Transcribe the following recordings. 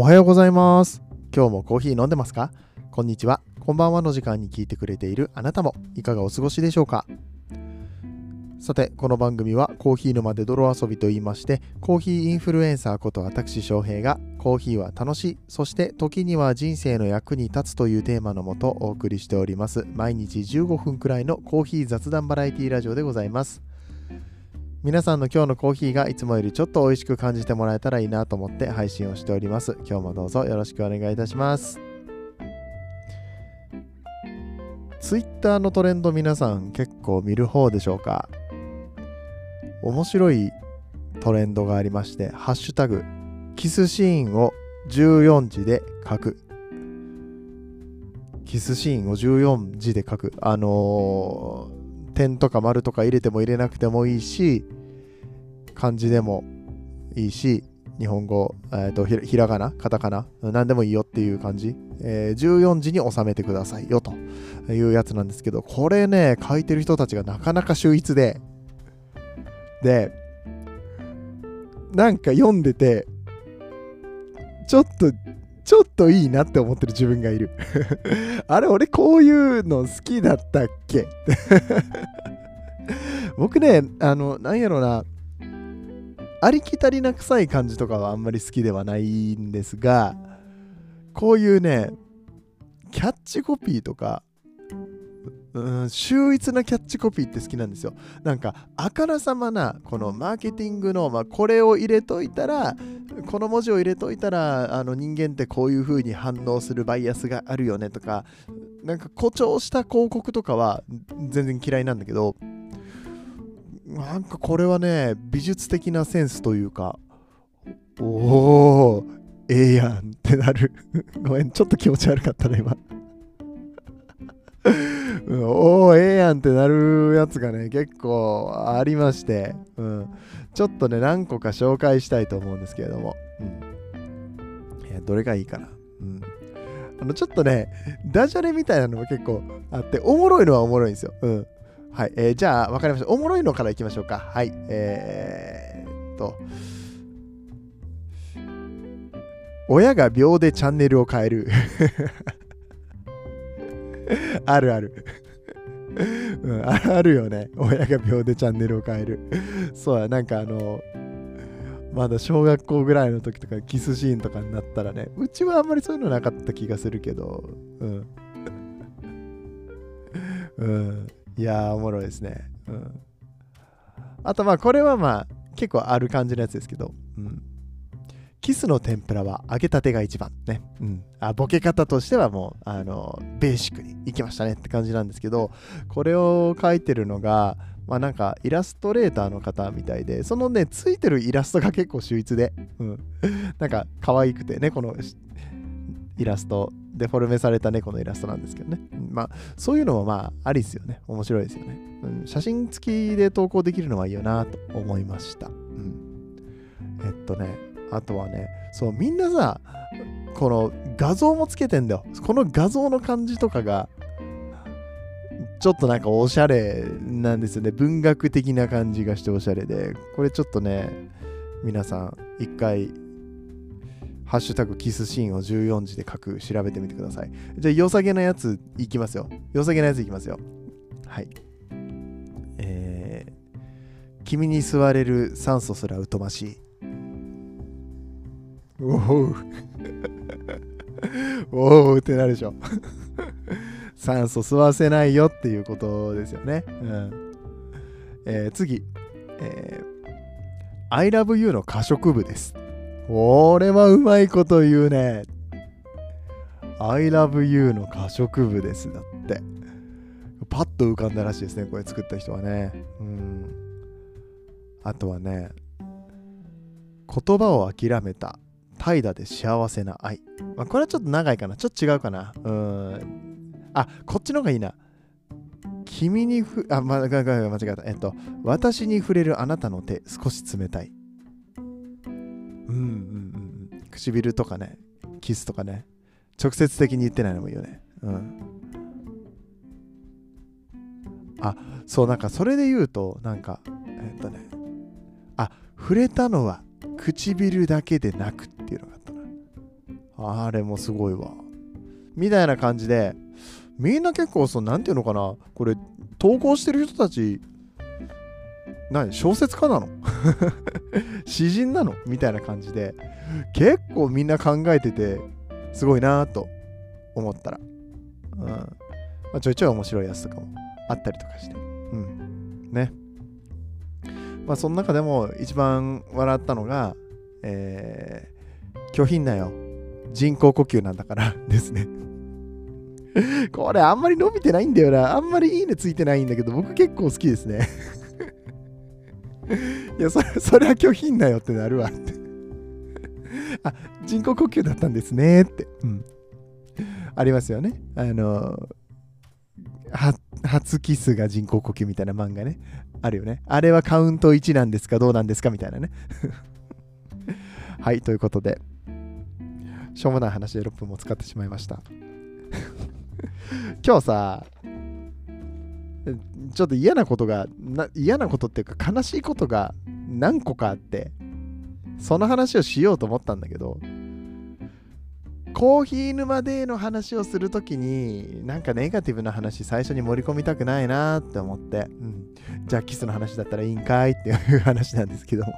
おはようございます。今日もコーヒー飲んでますか？こんにちは。こんばんはの時間に聞いてくれているあなたもいかがお過ごしでしょうか？さて、この番組はコーヒー沼で泥遊びと言いまして、コーヒーインフルエンサーこと私翔平がコーヒーは楽しい、そして時には人生の役に立つというテーマのもとお送りしております。毎日15分くらいのコーヒー雑談バラエティラジオでございます。皆さんの今日のコーヒーがいつもよりちょっと美味しく感じてもらえたらいいなと思って配信をしております。今日もどうぞよろしくお願いいたします。Twitter のトレンド皆さん結構見る方でしょうか？面白いトレンドがありまして、ハッシュタグ、キスシーンを14字で書く。キスシーンを14字で書く。あのー点とか丸とか入れても入れなくてもいいし、漢字でもいいし、日本語、えー、とひらひらがな、カタカナ、何でもいいよっていう感じ、えー14字に収めてくださいよというやつなんですけど、これね、書いてる人たちがなかなか秀逸で、で、なんか読んでて、ちょっと、ちょっといいなって思ってる自分がいる。あれ、俺こういうの好きだったっけ？僕ね、あの、なんやろな、ありきたりな臭い感じとかはあんまり好きではないんですが、こういうね、キャッチコピーとか、うん、秀逸なキャッチコピーって好きなんですよ。なんか、あからさまな、このマーケティングの、まあ、これを入れといたら、この文字を入れといたら、あの人間ってこういう風に反応するバイアスがあるよねとか、なんか誇張した広告とかは全然嫌いなんだけど、なんかこれはね、美術的なセンスというか、おお、ええやんってなる。ごめん、ちょっと気持ち悪かったね、今。おお、ええやんってなるやつがね、結構ありまして、うん、ちょっとね、何個か紹介したいと思うんですけれども、うん、いやどれがいいかな。うんあのちょっとね、ダジャレみたいなのも結構あって、おもろいのはおもろいんですよ。うん。はい。えーじゃあ、わかりました。おもろいのからいきましょうか。はい。えー、っと。親が秒でチャンネルを変える。あるある。うん、あるよね。親が秒でチャンネルを変える。そうや、なんかあの、まだ小学校ぐらいの時とかキスシーンとかになったらね、うちはあんまりそういうのなかった気がするけど、うん。うん。いやー、おもろいですね。うん。あとまあ、これはまあ、結構ある感じのやつですけど、うん。キスの天ぷらは揚げたてが一番ね。うん。あ、ボケ方としてはもう、あの、ベーシックにいきましたねって感じなんですけど、これを書いてるのが、まあなんかイラストレーターの方みたいで、そのね、ついてるイラストが結構秀逸で、うん。なんか可愛くてね、このイラスト、デフォルメされた猫のイラストなんですけどね。まあ、そういうのもまあ、ありですよね。面白いですよね。うん、写真付きで投稿できるのはいいよなと思いました。うん。えっとね、あとはね、そう、みんなさ、この画像もつけてんだよ。この画像の感じとかが、ちょっとなんかおしゃれなんですよね。文学的な感じがしておしゃれで。これちょっとね、皆さん、一回、ハッシュタグキスシーンを14字で書く、調べてみてください。じゃあ、良さげなやついきますよ。良さげなやついきますよ。はい。えー、君に吸われる酸素すら疎ましい。お おおおってなるでしょ。酸素吸わせないよっていうことですよね。うんえー次、えー I love you の可食部です。これはうまいこと言うね。I love you の可食部です。だって。パッと浮かんだらしいですね。これ作った人はね。うん。あとはね、言葉を諦めた怠惰で幸せな愛。まあ、これはちょっと長いかな。ちょっと違うかな。うん。あ、こっちの方がいいな。君にふ、あ、ま、間違えた。えっと、私に触れるあなたの手、少し冷たい。うんうんうんうん。唇とかね、キスとかね、直接的に言ってないのもいいよね。うん。あ、そう、なんかそれで言うと、なんか、えっとね、あ、触れたのは唇だけでなくっていうのがあったな。あれもすごいわ。みたいな感じで、みんな結構、その、なんていうのかな、これ、投稿してる人たち、何小説家なの？詩人なの？みたいな感じで、結構みんな考えてて、すごいなと思ったら、うんまあ、ちょいちょい面白いやつとかもあったりとかして、うん。ね。まあ、その中でも一番笑ったのが、えー、拒否んなよ。人工呼吸なんだから ですね これあんまり伸びてないんだよな。あんまりいいねついてないんだけど、僕結構好きですね いや、それ、それは拒否んなよってなるわってあ、人工呼吸だったんですねって。うん。ありますよね。あの、初キスが人工呼吸みたいな漫画ね。あるよね。あれはカウント1なんですかどうなんですかみたいなね。はい、ということで、しょうもない話で6分も使ってしまいました。今日さ、ちょっと嫌なことが嫌なことっていうか悲しいことが何個かあってその話をしようと思ったんだけどコーヒー沼での話をするときになんかネガティブな話最初に盛り込みたくないなって思って、うん、じゃあキスの話だったらいいんかいっていう話なんですけども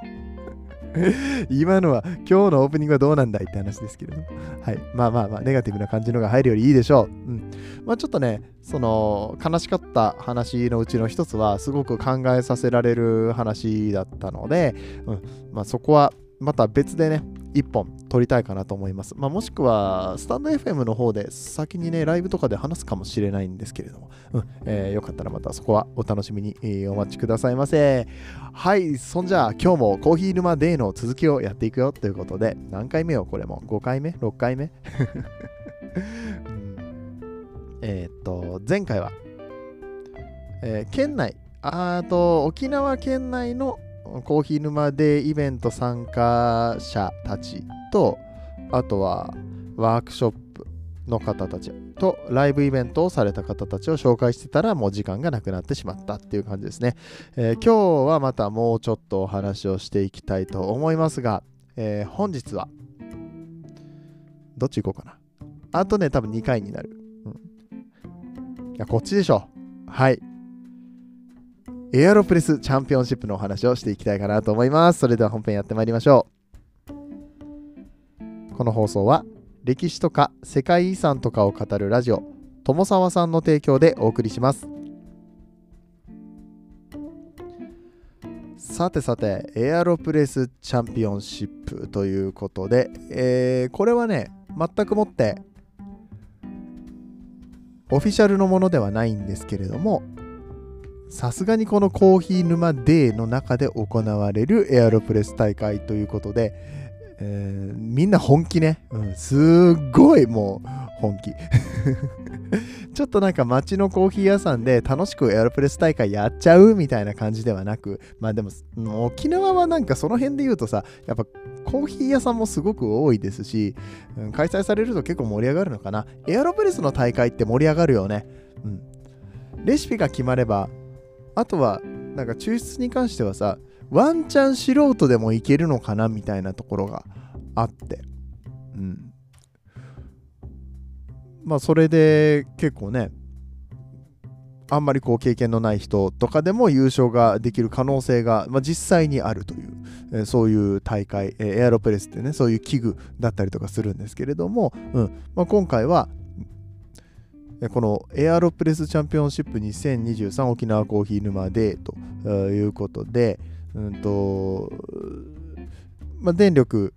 今のは今日のオープニングはどうなんだいって話ですけれども。はい。まあまあまあ、ネガティブな感じのが入るよりいいでしょう。うん。まあちょっとね、その悲しかった話のうちの一つは、すごく考えさせられる話だったので、うん。まあそこはまた別でね、一本撮りたいかなと思います。まあ、もしくは、スタンド FM の方で先にね、ライブとかで話すかもしれないんですけれども、うんえー、よかったらまたそこはお楽しみに、えー、お待ちくださいませ。はい、そんじゃあ今日もコーヒー沼デーの続きをやっていくよということで、何回目よ、これも？5回目 ?6 回目、うん、えー、っと、前回は、えー、県内、あと沖縄県内のコーヒー沼でイベント参加者たちと、あとはワークショップの方たちとライブイベントをされた方たちを紹介してたらもう時間がなくなってしまったっていう感じですね。えー、今日はまたもうちょっとお話をしていきたいと思いますが、えー、本日はどっち行こうかな。あとね、多分2回になる。うん、いや、こっちでしょ。はい。エアロプレスチャンピオンシップのお話をしていきたいかなと思います。それでは本編やってまいりましょう。この放送は歴史とか世界遺産とかを語るラジオ友沢さんの提供でお送りします。さてさて、エアロプレスチャンピオンシップということで、えー、これはね、全くもってオフィシャルのものではないんですけれども、さすがにこのコーヒー沼デーの中で行われるエアロプレス大会ということで、えー、みんな本気ね、うん、すっごいもう本気。ちょっとなんか街のコーヒー屋さんで楽しくエアロプレス大会やっちゃうみたいな感じではなくまあでも沖縄はなんかその辺で言うとさやっぱコーヒー屋さんもすごく多いですし、うん、開催されると結構盛り上がるのかな。エアロプレスの大会って盛り上がるよね。うん。レシピが決まればあとは、なんか抽出に関してはさ、ワンチャン素人でもいけるのかなみたいなところがあって。うん。まあ、それで結構ね、あんまりこう経験のない人とかでも優勝ができる可能性が、まあ、実際にあるという、えー、そういう大会、えー、エアロプレスってね、そういう器具だったりとかするんですけれども、うんまあ、今回はこのエアロプレスチャンピオンシップ2023沖縄コーヒー沼でということで、うんとまあ、電力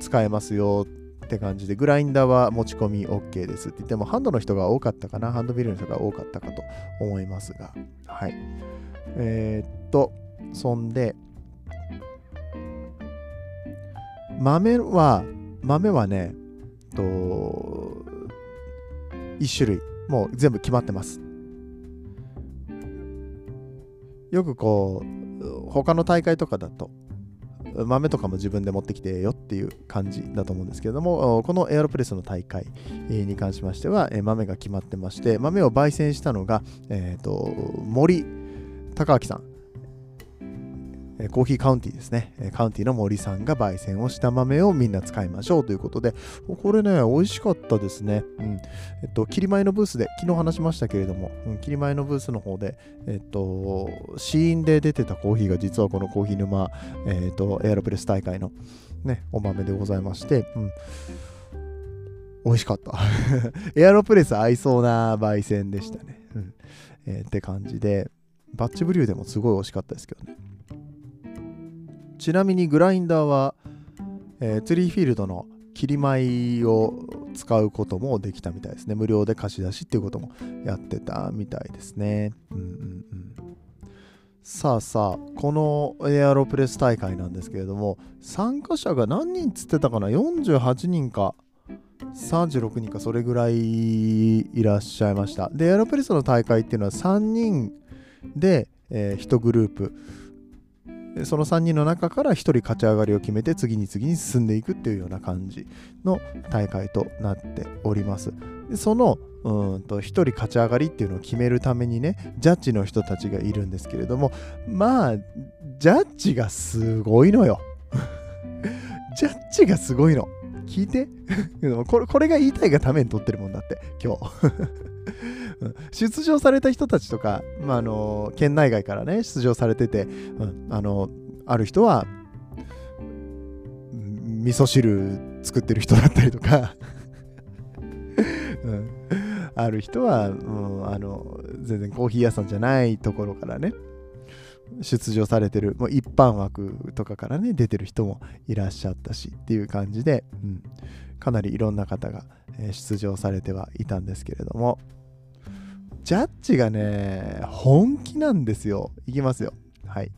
使えますよって感じで、グラインダーは持ち込み OK ですって言っても、ハンドの人が多かったかな、ハンドビルの人が多かったかと思いますが、はい。えー、っと、そんで、豆は、豆はね、と、1種類もう全部決まってます。よくこう、他の大会とかだと、豆とかも自分で持ってきてよっていう感じだと思うんですけれども、このエアロプレスの大会に関しましては、豆が決まってまして、豆を焙煎したのが、え、ー、と、森隆明さん。コーヒーカウンティですね、カウンティの森さんが焙煎をした豆をみんな使いましょうということで、これね、美味しかったですね。うん。えっと、切り米のブースで、昨日話しましたけれども、うん、切り米のブースの方で、えっと、試飲で出てたコーヒーが実はこのコーヒー沼、えっと、エアロプレス大会のね、お豆でございまして、うん。美味しかった。エアロプレス合いそうな焙煎でしたね。うん。えー、って感じで、バッチブリューでもすごい美味しかったですけどね。ちなみにグラインダーは、えー、ツリーフィールドの切り米を使うこともできたみたいですね。無料で貸し出しっていうこともやってたみたいですね。うんうんうん、さあさあ、このエアロプレス大会なんですけれども、参加者が何人つってたかな ?48 人か36人かそれぐらいいらっしゃいました。で、エアロプレスの大会っていうのは3人で、えー、1グループ。その3人の中から1人勝ち上がりを決めて次に次に進んでいくっていうような感じの大会となっております。でそのうんと1人勝ち上がりっていうのを決めるためにねジャッジの人たちがいるんですけれどもまあジャッジがすごいのよ。ジャッジがすごいの。聞いて？これこれが言いたいがために撮ってるもんだって今日。出場された人たちとか、まあ、あの県内外からね出場されてて、うん、あのある人は味噌汁作ってる人だったりとか。うん、ある人は、うん、あの全然コーヒー屋さんじゃないところからね出場されてるもう一般枠とかからね出てる人もいらっしゃったしっていう感じで、うん、かなりいろんな方が出場されてはいたんですけれどもジャッジがね、本気なんですよ。いきますよ。はい。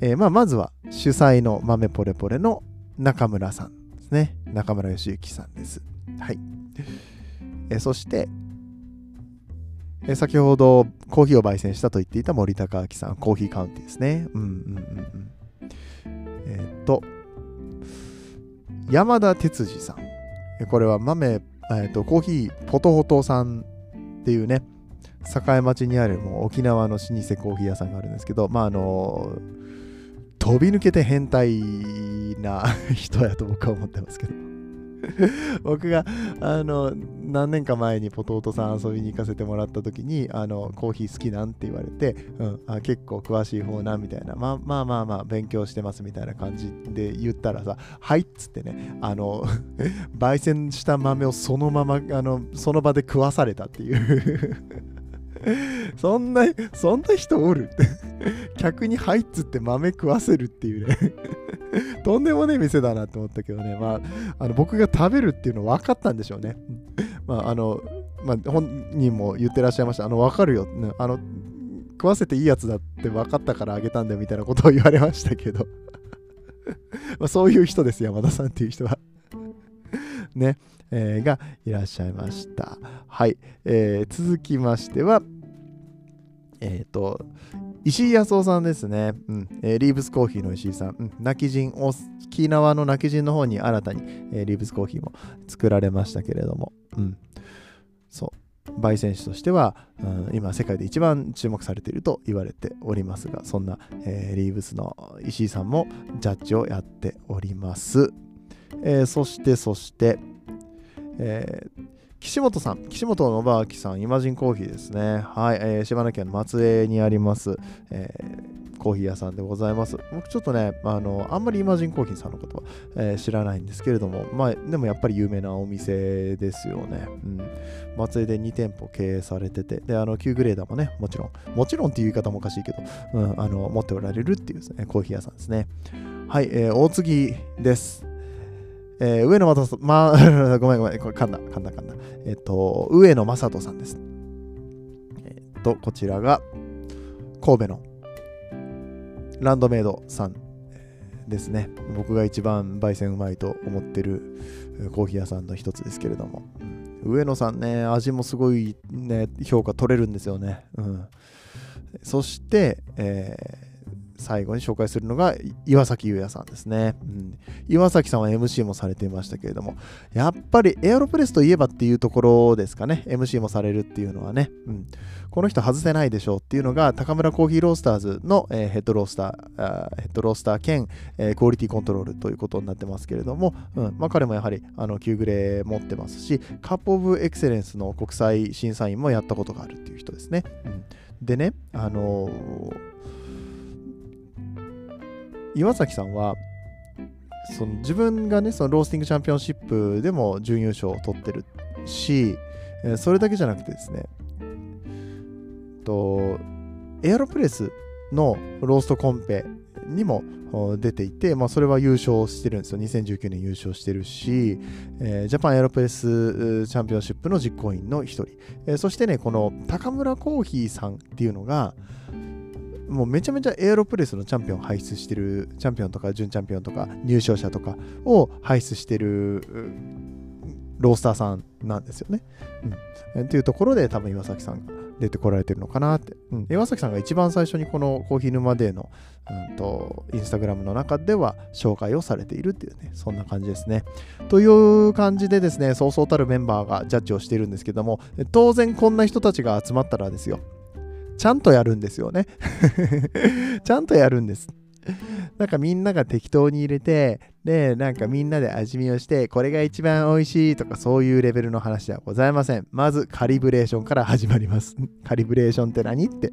えー、まあ、まずは主催の豆ポレポレの中村さんですね。中村義之さんです。はい。えー、そして、え、先ほどコーヒーを焙煎したと言っていた森高明さん、コーヒーカウンティですね。うんうんうんうん。えっと、山田哲司さん。これは豆、えっと、コーヒーポトホトさんっていうね、栄町にあるもう沖縄の老舗コーヒー屋さんがあるんですけど、まああの飛び抜けて変態な人やと僕は思ってますけど 僕があの何年か前にポトートさん遊びに行かせてもらった時にあのコーヒー好きなんって言われて、うん、あ結構詳しい方なみたいな、まあ、まあまあまあ勉強してますみたいな感じで言ったらさはいっつってねあの 焙煎した豆をそのままあのその場で食わされたっていう。そんな、そんな人おる？って客に入っつって豆食わせるっていうね。とんでもねえ店だなって思ったけどね。まあ、あの僕が食べるっていうの分かったんでしょうね。まあ、あの、まあ、本人も言ってらっしゃいました。あの、分かるよ。あの、食わせていいやつだって分かったからあげたんだよみたいなことを言われましたけど まそういう人です、山田さんっていう人はね、えー、がいらっしゃいました。はい。えー、続きましては、えっ、ー、と、石井康夫さんですね。うん。えー、リーブスコーヒーの石井さん。うん。泣き人、沖縄の泣き人の方に新たに、えー、リーブスコーヒーも作られましたけれども。うん。そう。焙煎士としては、うん、今世界で一番注目されていると言われておりますが、そんな、えー、リーブスの石井さんもジャッジをやっております。えー、そして、そして、えー、岸本さん、岸本信明さん、イマジンコーヒーですね。はい、えー、島根県松江にあります、えー、コーヒー屋さんでございます。僕ちょっとね、あの、あんまりイマジンコーヒーさんのことは、えー、知らないんですけれども、まあ、でもやっぱり有名なお店ですよね。うん。松江で2店舗経営されてて、で、あの、Q グレーダーもね、もちろん、もちろんっていう言い方もおかしいけど、うん、あの、持っておられるっていうですね、コーヒー屋さんですね。はい、えー、大次です。えー、上野正人、ま、ごめんごめん、これ噛んだ、噛んだ、噛んだ。えっ、と、上野正人さんです。えっ、と、こちらが、神戸のランドメイドさんですね。僕が一番焙煎うまいと思ってるコーヒー屋さんの一つですけれども。上野さんね、味もすごいね、評価取れるんですよね。うん。そして、えー、最後に紹介するのが岩崎優也さんですね、うん、岩崎さんは MC もされていましたけれどもやっぱりエアロプレスといえばっていうところですかね。MC もされるっていうのはね、うん、この人外せないでしょうっていうのが高村コーヒーロースターズの、えー、ヘッドロースターヘッドロースター兼、えー、クオリティコントロールということになってますけれども、うん。まあ、彼もやはりあの9グレー持ってますしカップオブエクセレンスの国際審査員もやったことがあるっていう人ですね、うん。でね、あのー、岩崎さんは、その自分がね、そのロースティングチャンピオンシップでも準優勝を取ってるし、それだけじゃなくてですね、とエアロプレスのローストコンペにも出ていて、まあ、それは優勝してるんですよ。2019年優勝してるし、えー、ジャパンエアロプレスチャンピオンシップの実行委員の一人、えー、そしてね、この高村コーヒーさんっていうのが、もうめちゃめちゃエアロプレスのチャンピオンを輩出してる、チャンピオンとか準チャンピオンとか入賞者とかを輩出してるロースターさんなんですよね。うん、っていうところで多分岩崎さんが出てこられてるのかなって。うん、岩崎さんが一番最初にこのコーヒー沼デーの、うんと、インスタグラムの中では紹介をされているっていうね、そんな感じですね。という感じでですね、そうそうたるメンバーがジャッジをしているんですけども、当然こんな人たちが集まったらですよ、ちゃんとやるんですよね。ちゃんとやるんです。なんかみんなが適当に入れて、で、なんかみんなで味見をして、これが一番美味しいとかそういうレベルの話ではございません。まずカリブレーションから始まります。カリブレーションって何って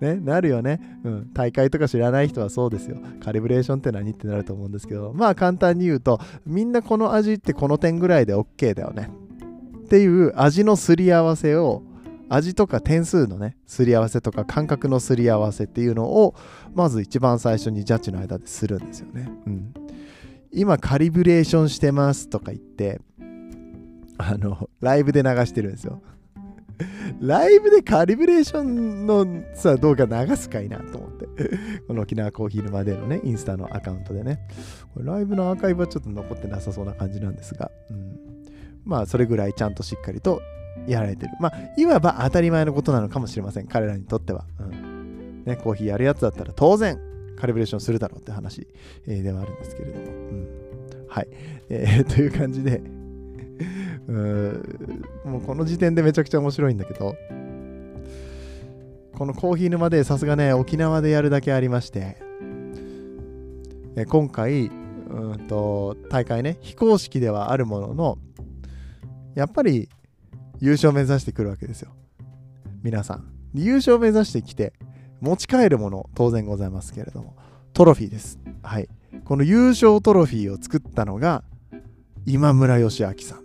ね、なるよね。うん。大会とか知らない人はそうですよ。カリブレーションって何ってなると思うんですけど、まあ簡単に言うと、みんなこの味ってこの点ぐらいで OK だよね。っていう味のすり合わせを味とか点数のねすり合わせとか感覚のすり合わせっていうのをまず一番最初にジャッジの間でするんですよね。うん、今カリブレーションしてますとか言ってあのライブで流してるんですよ。ライブでカリブレーションのさ動画流すかいなと思って。この沖縄コーヒー沼でのね、インスタのアカウントでね。これライブのアーカイブはちょっと残ってなさそうな感じなんですが、うん、まあそれぐらいちゃんとしっかりとやられてる。まあ、いわば当たり前のことなのかもしれません。彼らにとっては。うんね、コーヒーやるやつだったら当然カリブレーションするだろうって話、えー、ではあるんですけれども。うん、はい、えー、という感じでもうこの時点でめちゃくちゃ面白いんだけど、このコーヒー沼でさすがね、沖縄でやるだけありまして、え今回、うんと大会ね、非公式ではあるものの、やっぱり優勝目指してくるわけですよ。皆さん。優勝目指してきて、持ち帰るもの、当然ございますけれども、トロフィーです。はい。この優勝トロフィーを作ったのが、今村義明さん。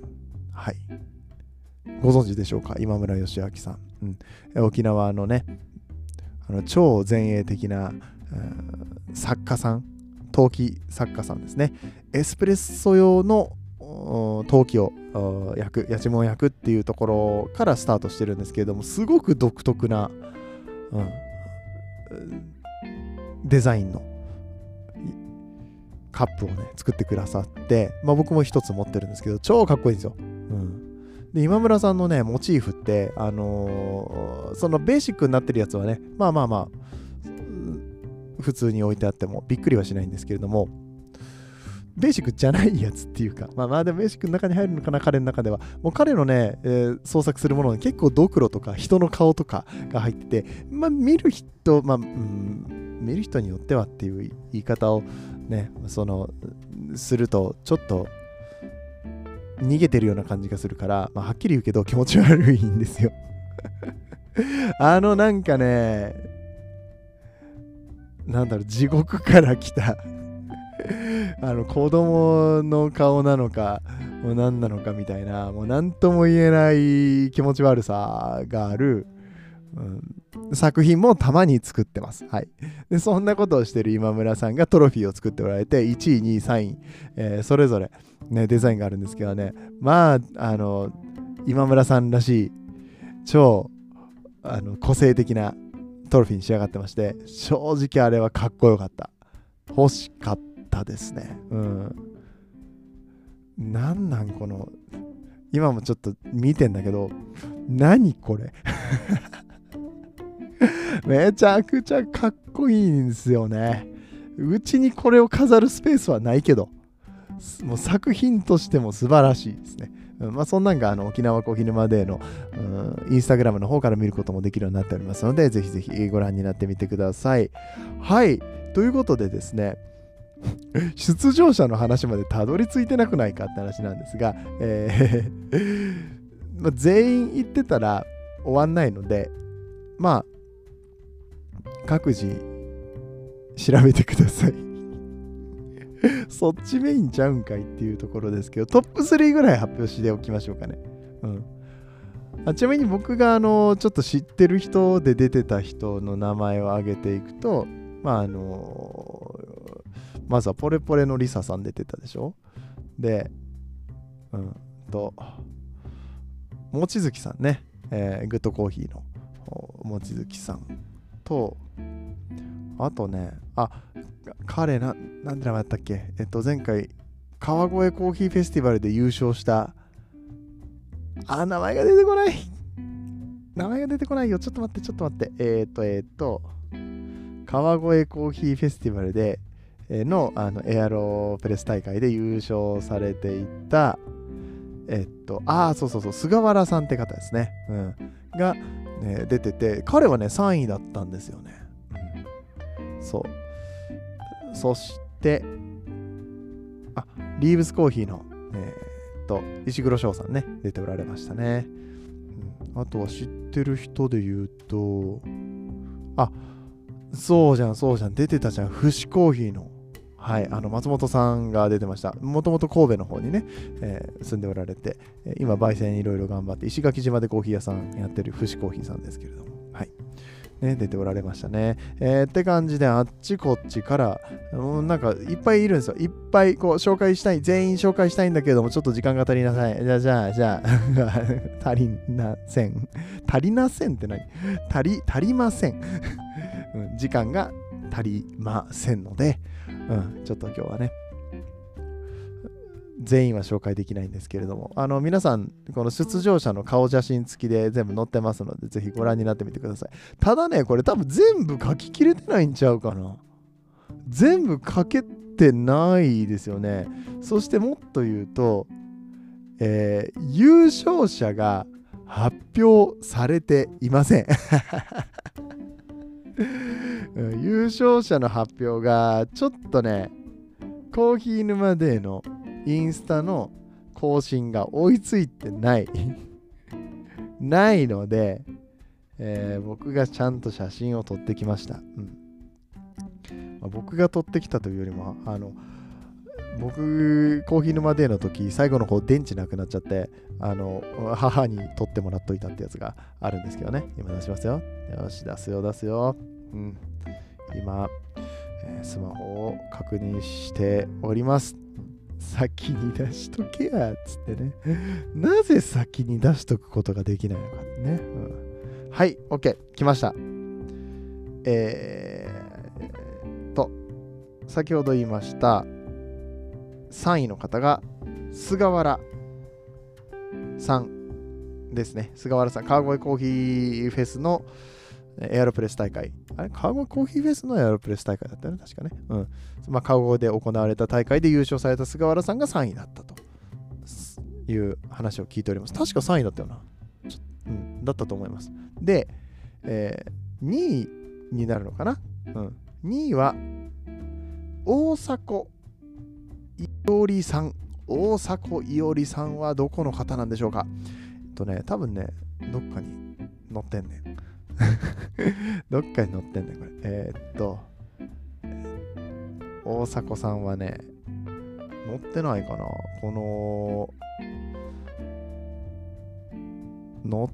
はい。ご存知でしょうか？今村義明さん。うん、沖縄のね、あの超前衛的な、うん、作家さん、陶器作家さんですね。エスプレッソ用の陶器を焼く、やちむを焼くっていうところからスタートしてるんですけれども、すごく独特な、うん、デザインのカップをね、作ってくださって、まあ、僕も一つ持ってるんですけど、超かっこいいんですよ。うん、で今村さんのね、モチーフって、あのー、そのベーシックになってるやつはね、まあまあまあ、普通に置いてあってもびっくりはしないんですけれども、ベーシックじゃないやつっていうか、まあまあでもベーシックの中に入るのかな、彼の中では。もう彼のね、えー、創作するものに結構ドクロとか人の顔とかが入ってて、まあ見る人、まあ、うん、見る人によってはっていう言い方をね、その、すると、ちょっと逃げてるような感じがするから、まあ、はっきり言うけど気持ち悪いんですよ あのなんかね、なんだろう、地獄から来た あの子供の顔なのか、もう何なのかみたいな、もう何とも言えない気持ち悪さがある、うん、作品もたまに作ってます。はい。で、そんなことをしてる今村さんがトロフィーを作っておられて、1位、2位、3位、えー、それぞれ、ね、デザインがあるんですけどね、まあ、あの、今村さんらしい、超あの個性的なトロフィーに仕上がってまして、正直あれはかっこよかった。欲しかった。ですね。うん。なんなんこの、今もちょっと見てんだけど、何これ？めちゃくちゃかっこいいんですよね。うちにこれを飾るスペースはないけど、もう作品としても素晴らしいですね。まあ、そんなんがあの沖縄コーヒー沼デーの、インスタグラムの方から見ることもできるようになっておりますので、ぜひぜひご覧になってみてください。はい。ということでですね、出場者の話までたどり着いてなくないかって話なんですが、えー ま、全員行ってたら終わんないので、まあ、各自調べてください そっちメインちゃうんかいっていうところですけど、トップ3ぐらい発表しておきましょうかね。うん。あちなみに僕があのちょっと知ってる人で出てた人の名前を挙げていくと、まああのまずはポレポレのリサさん出てたでしょ？で、うんと、望月さんね、えー、グッドコーヒーの望月さんと、あとね、あ、彼な、なんて名前だったっけ？えっと、前回、川越コーヒーフェスティバルで優勝した、あ、名前が出てこない名前が出てこないよ。ちょっと待って、ちょっと待って。えっ、と、えっ、と、川越コーヒーフェスティバルで、のあのエアロプレス大会で優勝されていた、えっと、ああ、そうそうそう、菅原さんって方ですね。うん、が、ね、出てて、彼はね、3位だったんですよね。うん、そう。そして、あ、リーブスコーヒーの、えー、っと、石黒翔さんね、出ておられましたね。うん、あとは知ってる人で言うと、あ、そうじゃん、そうじゃん、出てたじゃん、フシコーヒーのはい、あの松本さんが出てました。もともと神戸の方にね、えー、住んでおられて、今、焙煎いろいろ頑張って、石垣島でコーヒー屋さんやってる富士コーヒーさんですけれども、はい。ね、出ておられましたね。えー、って感じで、あっちこっちから、うん、なんかいっぱいいるんですよ。いっぱいこう紹介したい、全員紹介したいんだけども、ちょっと時間が足りなさい。じゃあ、じゃあ、じゃあ、足りなせん。足りなせんって何足り、足りません。うん、時間が足りませんので、うん、ちょっと今日はね、全員は紹介できないんですけれども、あの皆さん、この出場者の顔写真付きで全部載ってますので、ぜひご覧になってみてください。ただね、これ多分全部書ききれてないんちゃうかな。全部書けてないですよね。そしてもっと言うと、えー、優勝者が発表されていません。優勝者の発表がちょっとねコーヒー沼デーのインスタの更新が追いついてない ないので、えー、僕がちゃんと写真を撮ってきました、うん。まあ、僕が撮ってきたというよりもあの僕コーヒー沼デーの時最後の方電池なくなっちゃってあの母に撮ってもらっといたってやつがあるんですけどね。今出しますよ。よし出すよ出すよ。うん。今、えー、スマホを確認しております。先に出しとけやっつってね。なぜ先に出しとくことができないのかね、うん、はい OK 来ました。えー、と先ほど言いました3位の方が菅原さんですね。菅原さん、川越コーヒーフェスのエアロプレス大会。あれ川越コーヒーフェスのエアロプレス大会だったよね、確かね。うん。まあ、川越で行われた大会で優勝された菅原さんが3位だったという話を聞いております。確か3位だったよな。うん、だったと思います。で、えー、2位になるのかな？うん。2位は、大迫いおりさん。大迫いおりさんはどこの方なんでしょうか？えっとね、多分ね、どっかに載ってんねん。どっかに載ってんねん、これ。えー、っと、大迫さんはね、載ってないかなこの、載っ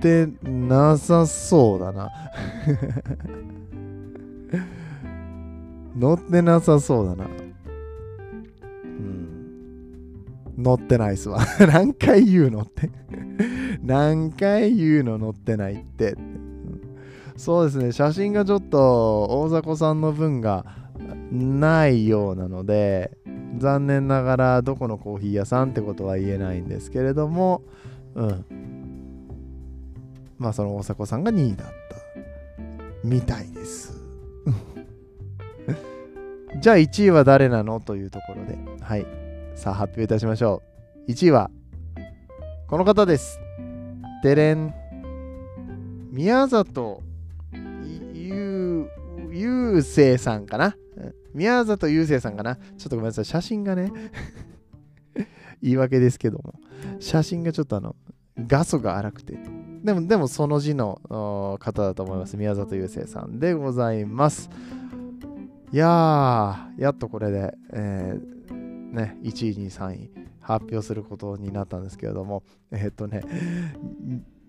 てなさそうだな。載ってなさそうだな。乗ってないっすわ。何回言うのって 何回言うの乗ってないって。そうですね、写真がちょっと大迫さんの分がないようなので、残念ながらどこのコーヒー屋さんってことは言えないんですけれども、うん。まあその大迫さんが2位だった。みたいです。じゃあ1位は誰なの？というところで、はい。さあ発表いたしましょう。1位は、この方です。てれん。宮里ゆう、ゆうせいさんかな？宮里ゆうせいさんかな？ちょっとごめんなさい。写真がね、言い訳ですけども、写真がちょっとあの、画素が荒くて。でも、でもその字の方だと思います。宮里ゆうせいさんでございます。いやー、やっとこれで、えね、1位、2位、3位発表することになったんですけれども、えっとね、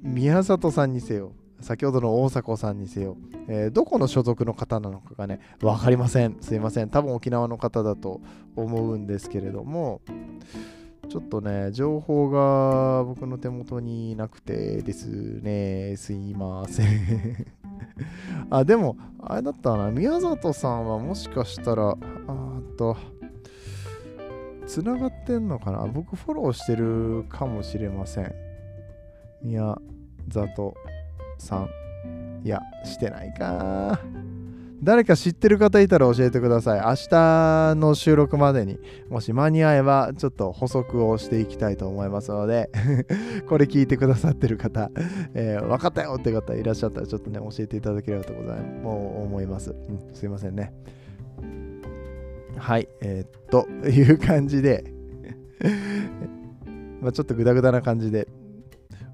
宮里さんにせよ、先ほどの大迫さんにせよ、えーどこの所属の方なのかがね、わかりません。すいません。多分沖縄の方だと思うんですけれども、ちょっとね、情報が僕の手元になくてですね、すいません。あ、でも、あれだったな、宮里さんはもしかしたら、あーっと、つながってんのかな？僕フォローしてるかもしれません。宮里さん。いや、してないか。誰か知ってる方いたら教えてください。明日の収録までにもし間に合えばちょっと補足をしていきたいと思いますので これ聞いてくださってる方、えー分かったよって方いらっしゃったらちょっとね教えていただければとございもう思います、うん。すいませんね。はい、えーっという感じで。まちょっとグダグダな感じで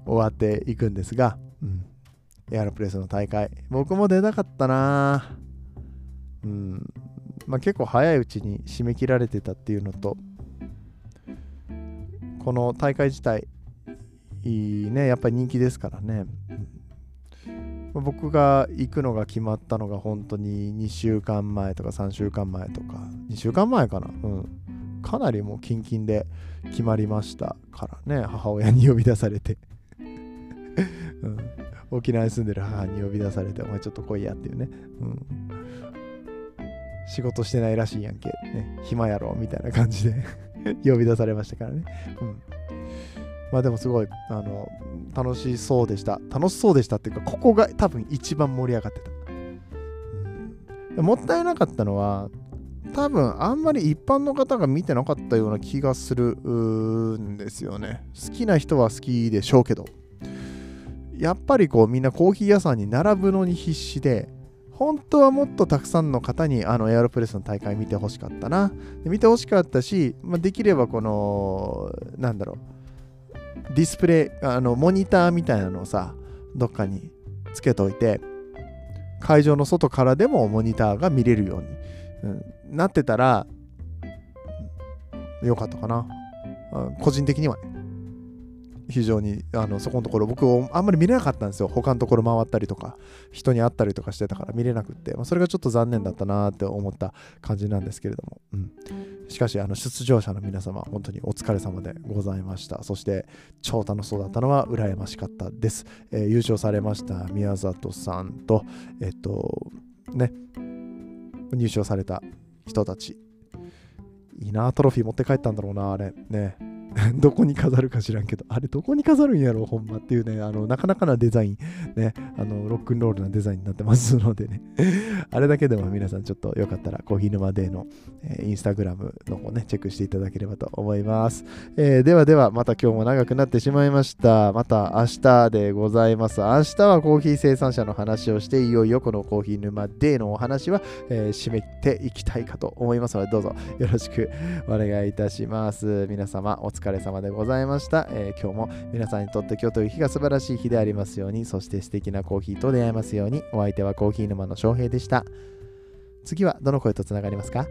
終わっていくんですが、うん、エアロプレスの大会僕も出たかったな。うん。まあ、結構早いうちに締め切られてたっていうのとこの大会自体いいね。やっぱり人気ですからね、うん。僕が行くのが決まったのが本当に2週間前とか3週間前とか2週間前かな。うん。かなりもうキンキンで決まりましたからね。母親に呼び出されて、うん、沖縄に住んでる母に呼び出されてお前ちょっと来いやっていうね、うん、仕事してないらしいやんけ、ね、暇やろ。みたいな感じで。呼び出されましたからね。うん。まあでもすごい、あの、楽しそうでした。楽しそうでしたっていうか、ここが多分一番盛り上がってた。うん、もったいなかったのは、多分あんまり一般の方が見てなかったような気がするんですよね。好きな人は好きでしょうけど、やっぱりこうみんなコーヒー屋さんに並ぶのに必死で、本当はもっとたくさんの方にあのエアロプレスの大会見てほしかったな。見てほしかったし、まあ、できればこの、なんだろう、ディスプレイ、あのモニターみたいなのをさ、どっかにつけといて、会場の外からでもモニターが見れるように、うん、なってたら、よかったかな。あ個人的にはね。非常にあのそこのところ僕あんまり見れなかったんですよ。他のところ回ったりとか人に会ったりとかしてたから見れなくって、まあ、それがちょっと残念だったなって思った感じなんですけれども、うん、しかしあの出場者の皆様本当にお疲れ様でございました。そして超楽しそうだったのは羨ましかったです、えー優勝されました宮里さんとえっとね入賞された人たち。いいなトロフィー持って帰ったんだろうなあれ。ね。どこに飾るか知らんけど、あれどこに飾るんやろ、ほんまっていうね、あの、なかなかなデザイン、ね、あの、ロックンロールなデザインになってますのでね、あれだけでも皆さんちょっとよかったら、コーヒー沼デーの、えーインスタグラムの方ね、チェックしていただければと思います。えーではでは、また今日も長くなってしまいました。また明日でございます。明日はコーヒー生産者の話をして、いよいよこのコーヒー沼デーのお話は、えー締めていきたいかと思いますので、どうぞよろしくお願いいたします。皆様お疲れ様でございました、えー、今日も皆さんにとって今日という日が素晴らしい日でありますように、そして素敵なコーヒーと出会えますように、お相手はコーヒー沼の翔平でした。次はどの声とつながりますか？